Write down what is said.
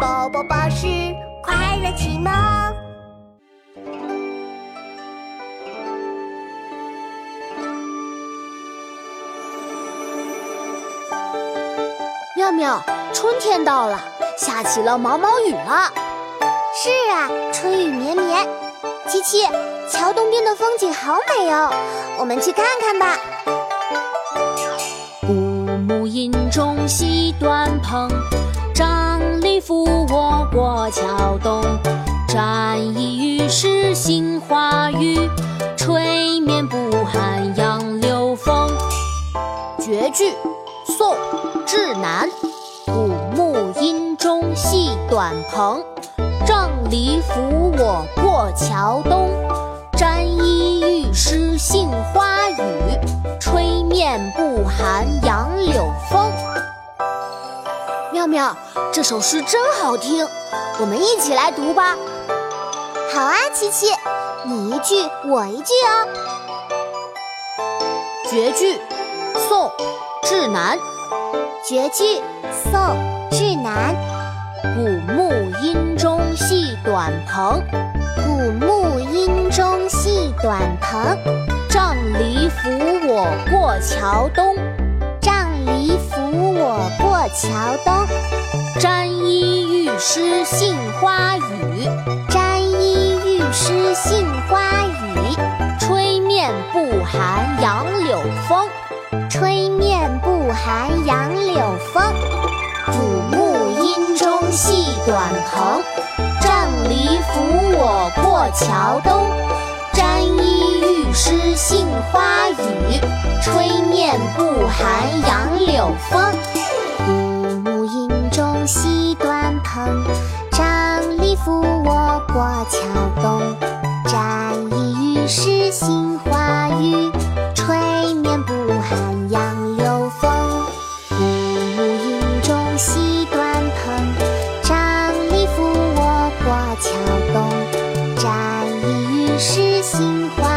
宝宝巴士快乐启蒙。妙妙，春天到了，下起了毛毛雨了。是啊，春雨绵绵。七七，桥东边的风景好美哦，我们去看看吧。古木阴中戏短篷，扶我过桥东。沾衣欲湿杏花雨，吹面不寒杨柳风。绝句，宋·志南。古木阴中系短篷，杖藜扶我过桥东。沾衣欲湿杏花雨，吹面不寒杨柳风。妙妙，这首诗真好听，我们一起来读吧。好啊，琪琪，你一句我一句哦。绝句，宋·志南。绝句，宋·志南。古木阴中系短篷，古木阴中系短篷。杖藜扶我过桥东，桥东。沾衣欲湿杏花雨，沾衣欲湿杏花雨。吹面不寒杨柳风，吹面不寒杨柳风。古木阴中系短篷，杖藜扶我过桥东。沾衣欲湿杏花雨，吹面不寒杨柳风。张，长扶我过桥东。沾衣欲湿杏花雨，吹面不寒杨柳风。雾露云中西端蓬，长笠扶我过桥东。沾衣欲湿杏花。